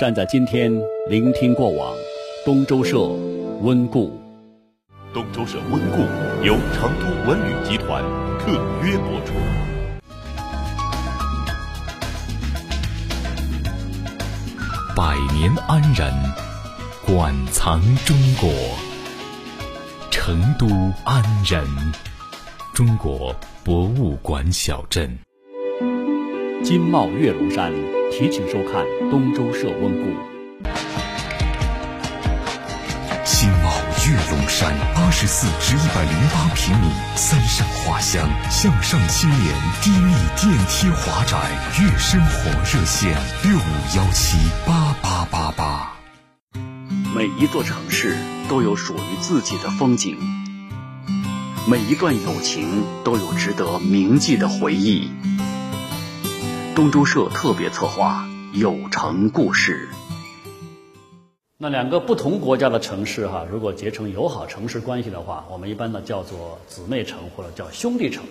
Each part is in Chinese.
站在今天，聆听过往。东周社温故。东周社温故由成都文旅集团特约播出。百年安仁，馆藏中国。成都安仁，中国博物馆小镇。金茂月龙山，提请收看东周社温故。金茂月龙山，八十四至一百零八平米，三上花香，向上青年低密电梯华宅，月生活热线六五幺七八八八八。每一座城市都有属于自己的风景，每一段友情都有值得铭记的回忆。东周社特别策划《有城故事》。那两个不同国家的城市哈，如果结成友好城市关系的话，我们一般呢叫做姊妹城或者叫兄弟城。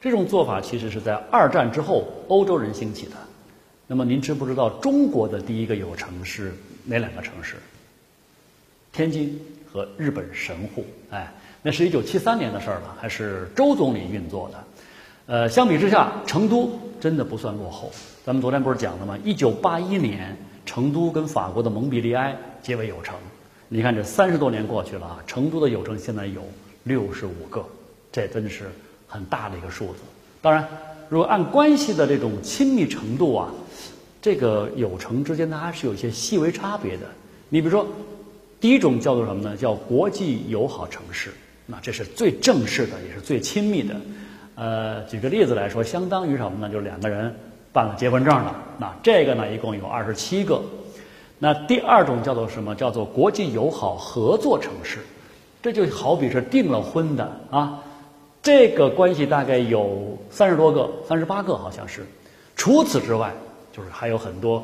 这种做法其实是在二战之后欧洲人兴起的。那么您知不知道中国的第一个友城是哪两个城市？天津和日本神户。哎，那是一九七三年的事儿了，还是周总理运作的。呃，相比之下，成都真的不算落后。咱们昨天不是讲了吗？一九八一年，成都跟法国的蒙彼利埃结为友城。你看，这三十多年过去了啊，成都的友城现在有六十五个，这真是很大的一个数字。当然，如果按关系的这种亲密程度啊，这个友城之间它还是有一些细微差别的。你比如说，第一种叫做什么呢？叫国际友好城市，那这是最正式的，也是最亲密的。呃，举个例子来说，相当于什么呢？就是两个人办了结婚证了。那这个呢，一共有二十七个。那第二种叫做什么？叫做国际友好合作城市。这就好比是订了婚的啊，这个关系大概有三十多个，三十八个好像是。除此之外，就是还有很多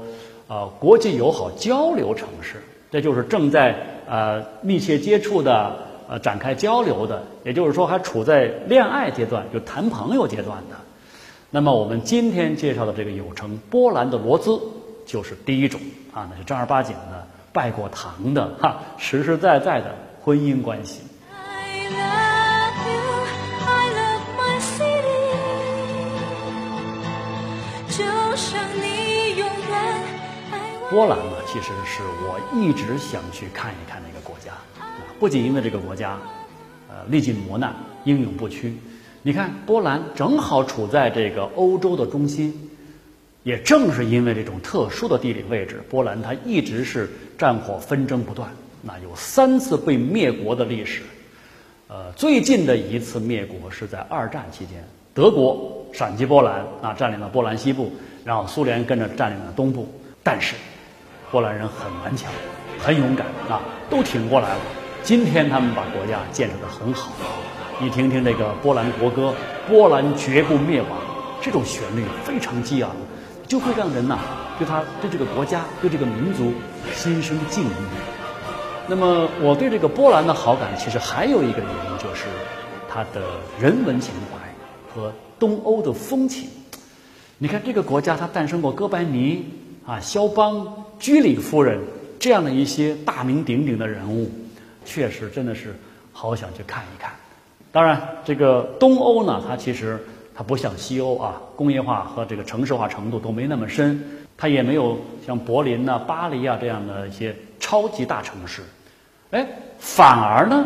啊，国际友好交流城市。这就是正在呃密切接触的。呃，展开交流的，也就是说还处在恋爱阶段，就谈朋友阶段的。那么我们今天介绍的这个有城波兰的罗兹，就是第一种啊，那是正儿八经的拜过堂的哈，实实在在的婚姻关系。波兰呢，其实是我一直想去看一看的一个国家。不仅因为这个国家，呃，历尽磨难，英勇不屈。你看，波兰正好处在这个欧洲的中心，也正是因为这种特殊的地理位置，波兰它一直是战火纷争不断，那有三次被灭国的历史。呃，最近的一次灭国是在二战期间，德国闪击波兰，啊，占领了波兰西部，然后苏联跟着占领了东部。但是，波兰人很顽强，很勇敢，啊，都挺过来了。今天他们把国家建设的很好，你听听这个波兰国歌《波兰绝不灭亡》，这种旋律非常激昂，就会让人呐对他对这个国家对这个民族心生敬意。那么我对这个波兰的好感，其实还有一个原因，就是它的人文情怀和东欧的风情。你看这个国家，它诞生过哥白尼啊、肖邦、居里夫人这样的一些大名鼎鼎的人物。确实，真的是好想去看一看。当然，这个东欧呢，它其实它不像西欧啊，工业化和这个城市化程度都没那么深，它也没有像柏林呐、巴黎啊这样的一些超级大城市。哎，反而呢，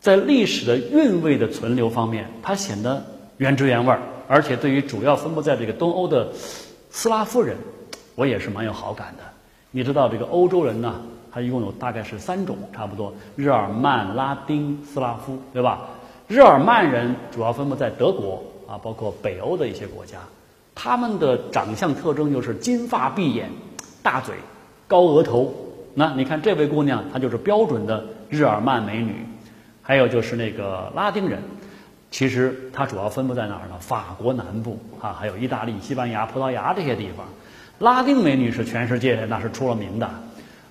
在历史的韵味的存留方面，它显得原汁原味儿。而且，对于主要分布在这个东欧的斯拉夫人，我也是蛮有好感的。你知道，这个欧洲人呢？它一共有大概是三种，差不多日耳曼、拉丁、斯拉夫，对吧？日耳曼人主要分布在德国啊，包括北欧的一些国家。他们的长相特征就是金发碧眼、大嘴、高额头。那你看这位姑娘，她就是标准的日耳曼美女。还有就是那个拉丁人，其实它主要分布在哪儿呢？法国南部啊，还有意大利、西班牙、葡萄牙这些地方。拉丁美女是全世界那是出了名的。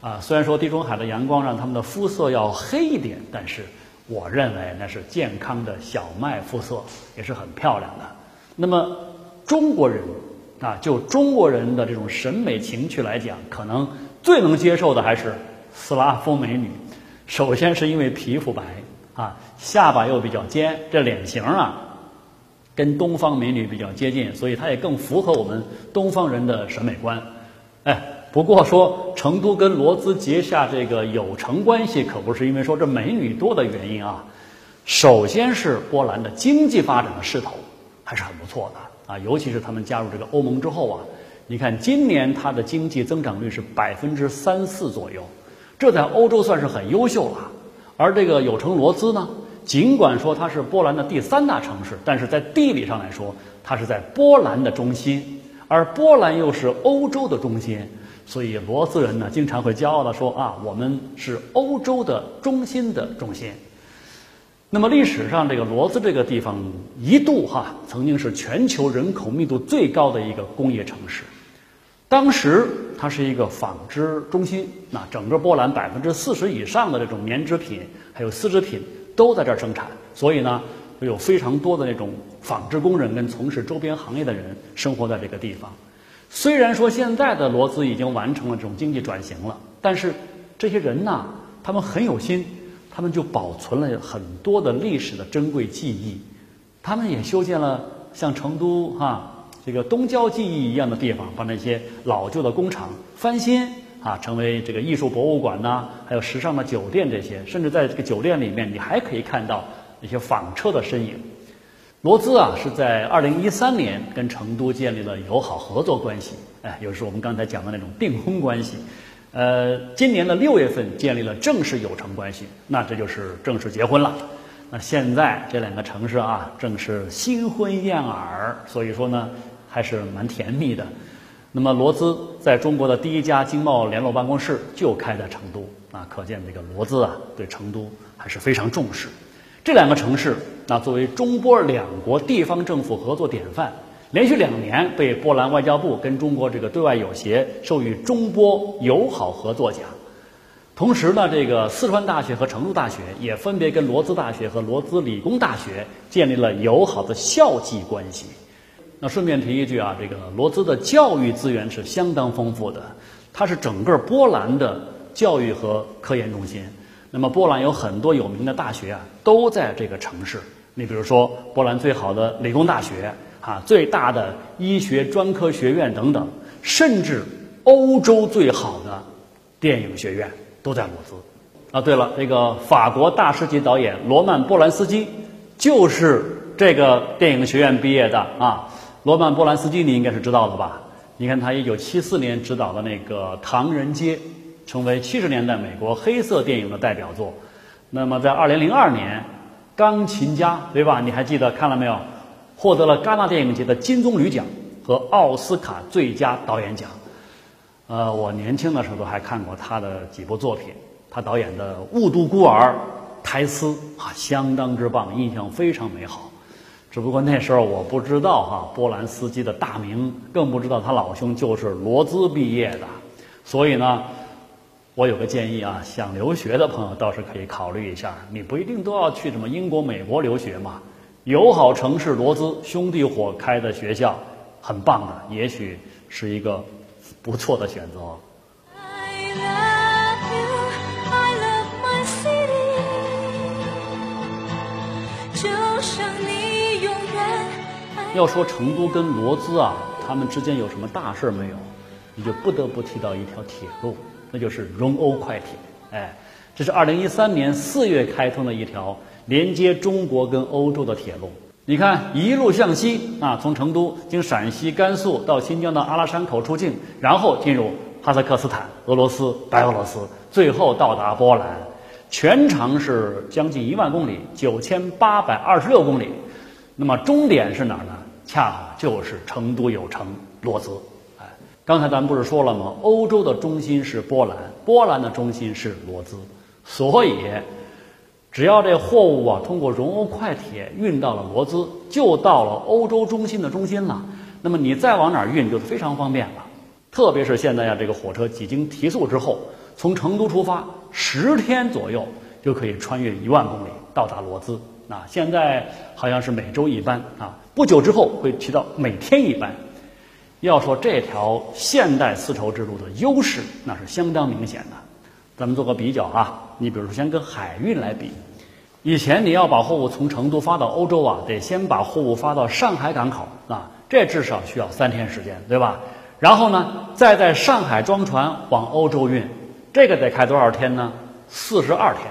啊，虽然说地中海的阳光让他们的肤色要黑一点，但是我认为那是健康的小麦肤色，也是很漂亮的。那么中国人啊，就中国人的这种审美情趣来讲，可能最能接受的还是斯拉夫美女。首先是因为皮肤白啊，下巴又比较尖，这脸型啊，跟东方美女比较接近，所以它也更符合我们东方人的审美观。哎，不过说成都跟罗兹结下这个友城关系，可不是因为说这美女多的原因啊。首先是波兰的经济发展的势头还是很不错的啊，尤其是他们加入这个欧盟之后啊，你看今年它的经济增长率是百分之三四左右，这在欧洲算是很优秀了。而这个友城罗兹呢，尽管说它是波兰的第三大城市，但是在地理上来说，它是在波兰的中心，而波兰又是欧洲的中心，所以罗斯人呢经常会骄傲地说啊，我们是欧洲的中心的中心。那么历史上，这个罗斯这个地方一度哈曾经是全球人口密度最高的一个工业城市，当时它是一个纺织中心，那整个波兰百分之四十以上的这种棉织品还有丝织品都在这儿生产，所以呢有非常多的那种纺织工人跟从事周边行业的人生活在这个地方。虽然说现在的罗兹已经完成了这种经济转型了，但是这些人呐，他们很有心。他们就保存了很多的历史的珍贵记忆，他们也修建了像成都哈这个东郊记忆一样的地方，把那些老旧的工厂翻新啊，成为这个艺术博物馆呐，还有时尚的酒店这些，甚至在这个酒店里面，你还可以看到那些纺车的身影。罗兹啊是在二零一三年跟成都建立了友好合作关系，哎，也是我们刚才讲的那种订婚关系。呃，今年的六月份建立了正式友城关系，那这就是正式结婚了。那现在这两个城市啊，正是新婚燕尔，所以说呢，还是蛮甜蜜的。那么罗兹在中国的第一家经贸联络办公室就开在成都，啊，可见这个罗兹啊对成都还是非常重视。这两个城市，那作为中波两国地方政府合作典范。连续两年被波兰外交部跟中国这个对外友协授予中波友好合作奖，同时呢，这个四川大学和成都大学也分别跟罗兹大学和罗兹理工大学建立了友好的校际关系。那顺便提一句啊，这个罗兹的教育资源是相当丰富的，它是整个波兰的教育和科研中心。那么波兰有很多有名的大学啊，都在这个城市。你比如说，波兰最好的理工大学。啊，最大的医学专科学院等等，甚至欧洲最好的电影学院都在罗兹。啊，对了，这个法国大师级导演罗曼·波兰斯基就是这个电影学院毕业的啊。罗曼·波兰斯基你应该是知道的吧？你看他一九七四年执导的那个《唐人街》，成为七十年代美国黑色电影的代表作。那么在二零零二年，《钢琴家》对吧？你还记得看了没有？获得了戛纳电影节的金棕榈奖和奥斯卡最佳导演奖。呃，我年轻的时候都还看过他的几部作品，他导演的《雾都孤儿》《苔丝》啊，相当之棒，印象非常美好。只不过那时候我不知道哈波兰斯基的大名，更不知道他老兄就是罗兹毕业的。所以呢，我有个建议啊，想留学的朋友倒是可以考虑一下，你不一定都要去什么英国、美国留学嘛。友好城市罗兹兄弟伙开的学校，很棒的，也许是一个不错的选择。要说成都跟罗兹啊，他们之间有什么大事没有？你就不得不提到一条铁路，那就是蓉欧快铁。哎，这是二零一三年四月开通的一条。连接中国跟欧洲的铁路，你看一路向西啊，从成都经陕西、甘肃到新疆的阿拉山口出境，然后进入哈萨克斯坦、俄罗斯、白俄罗斯，最后到达波兰，全长是将近一万公里，九千八百二十六公里。那么终点是哪儿呢？恰好就是成都有城罗兹。刚才咱们不是说了吗？欧洲的中心是波兰，波兰的中心是罗兹，所以。只要这货物啊通过荣欧快铁运到了罗兹，就到了欧洲中心的中心了。那么你再往哪儿运就非常方便了。特别是现在呀，这个火车几经提速之后，从成都出发，十天左右就可以穿越一万公里到达罗兹。啊，现在好像是每周一班啊，不久之后会提到每天一班。要说这条现代丝绸之路的优势，那是相当明显的。咱们做个比较啊，你比如说先跟海运来比，以前你要把货物从成都发到欧洲啊，得先把货物发到上海港口啊，这至少需要三天时间，对吧？然后呢，再在上海装船往欧洲运，这个得开多少天呢？四十二天。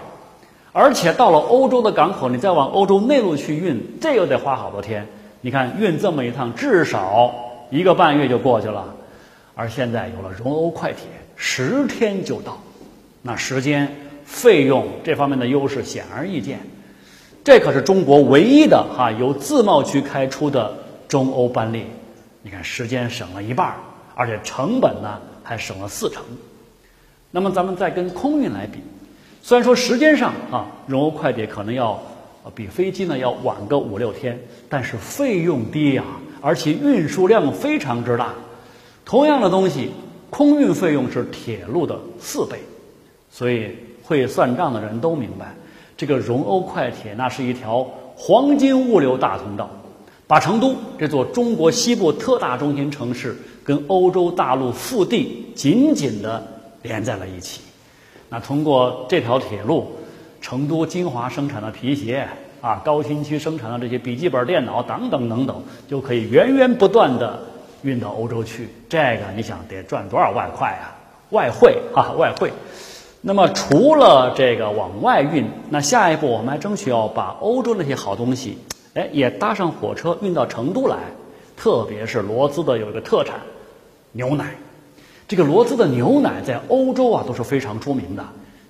而且到了欧洲的港口，你再往欧洲内陆去运，这又得花好多天。你看运这么一趟，至少一个半月就过去了。而现在有了蓉欧快铁，十天就到，那时间、费用这方面的优势显而易见。这可是中国唯一的哈由自贸区开出的中欧班列。你看时间省了一半，而且成本呢还省了四成。那么咱们再跟空运来比。虽然说时间上啊，蓉欧快铁可能要比飞机呢要晚个五六天，但是费用低呀，而且运输量非常之大。同样的东西，空运费用是铁路的四倍，所以会算账的人都明白，这个蓉欧快铁那是一条黄金物流大通道，把成都这座中国西部特大中心城市跟欧洲大陆腹地紧紧的连在了一起。那通过这条铁路，成都金华生产的皮鞋啊，高新区生产的这些笔记本电脑等等等等，就可以源源不断的运到欧洲去。这个你想得赚多少外快啊？外汇啊，外汇。那么除了这个往外运，那下一步我们还争取要把欧洲那些好东西，哎，也搭上火车运到成都来。特别是罗兹的有一个特产，牛奶。这个罗兹的牛奶在欧洲啊都是非常出名的，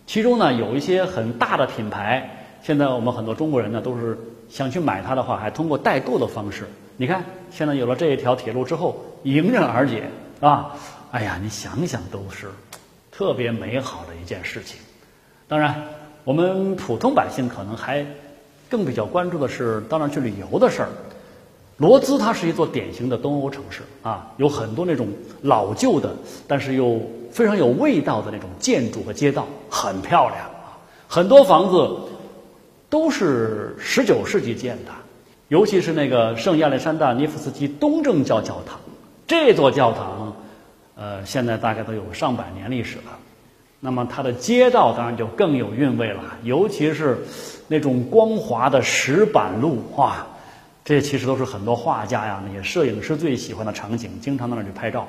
其中呢有一些很大的品牌，现在我们很多中国人呢都是想去买它的话，还通过代购的方式。你看，现在有了这一条铁路之后，迎刃而解啊！哎呀，你想想都是特别美好的一件事情。当然，我们普通百姓可能还更比较关注的是到那去旅游的事儿。罗兹它是一座典型的东欧城市啊，有很多那种老旧的，但是又非常有味道的那种建筑和街道，很漂亮啊。很多房子都是十九世纪建的，尤其是那个圣亚历山大涅夫斯基东正教教堂，这座教堂，呃，现在大概都有上百年历史了。那么它的街道当然就更有韵味了，尤其是那种光滑的石板路哇。这其实都是很多画家呀、那些摄影师最喜欢的场景，经常到那儿去拍照。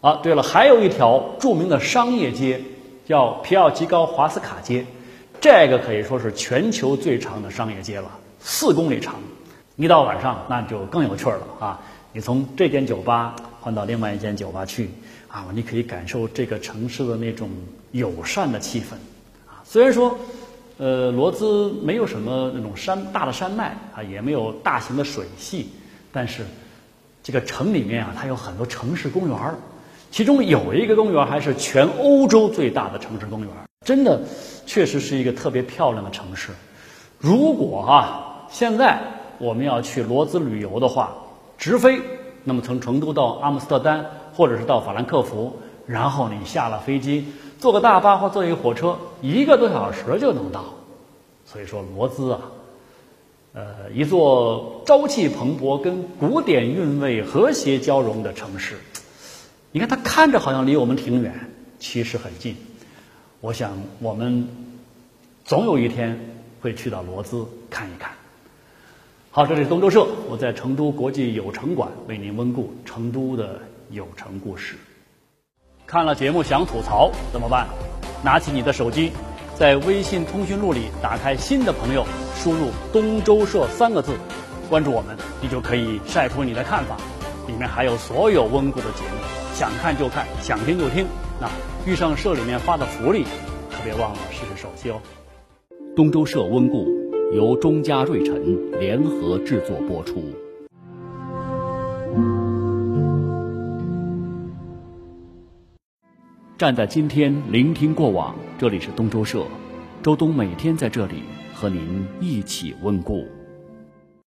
啊，对了，还有一条著名的商业街，叫皮奥吉高华斯卡街，这个可以说是全球最长的商业街了，四公里长。一到晚上，那就更有趣儿了啊！你从这间酒吧换到另外一间酒吧去，啊，你可以感受这个城市的那种友善的气氛。啊，虽然说。呃，罗兹没有什么那种山大的山脉啊，也没有大型的水系，但是这个城里面啊，它有很多城市公园儿，其中有一个公园还是全欧洲最大的城市公园儿真的确实是一个特别漂亮的城市。如果啊，现在我们要去罗兹旅游的话，直飞，那么从成都到阿姆斯特丹，或者是到法兰克福，然后你下了飞机。坐个大巴或坐一个火车，一个多小时就能到。所以说，罗兹啊，呃，一座朝气蓬勃、跟古典韵味和谐交融的城市。你看，它看着好像离我们挺远，其实很近。我想，我们总有一天会去到罗兹看一看。好，这里是东周社，我在成都国际有城馆为您温故成都的有城故事。看了节目想吐槽怎么办？拿起你的手机，在微信通讯录里打开新的朋友，输入“东周社”三个字，关注我们，你就可以晒出你的看法。里面还有所有温故的节目，想看就看，想听就听。遇上社里面发的福利，可别忘了试试手气哦。东周社温故由中嘉瑞辰联合制作播出。站在今天，聆听过往。这里是东周社，周东每天在这里和您一起温故。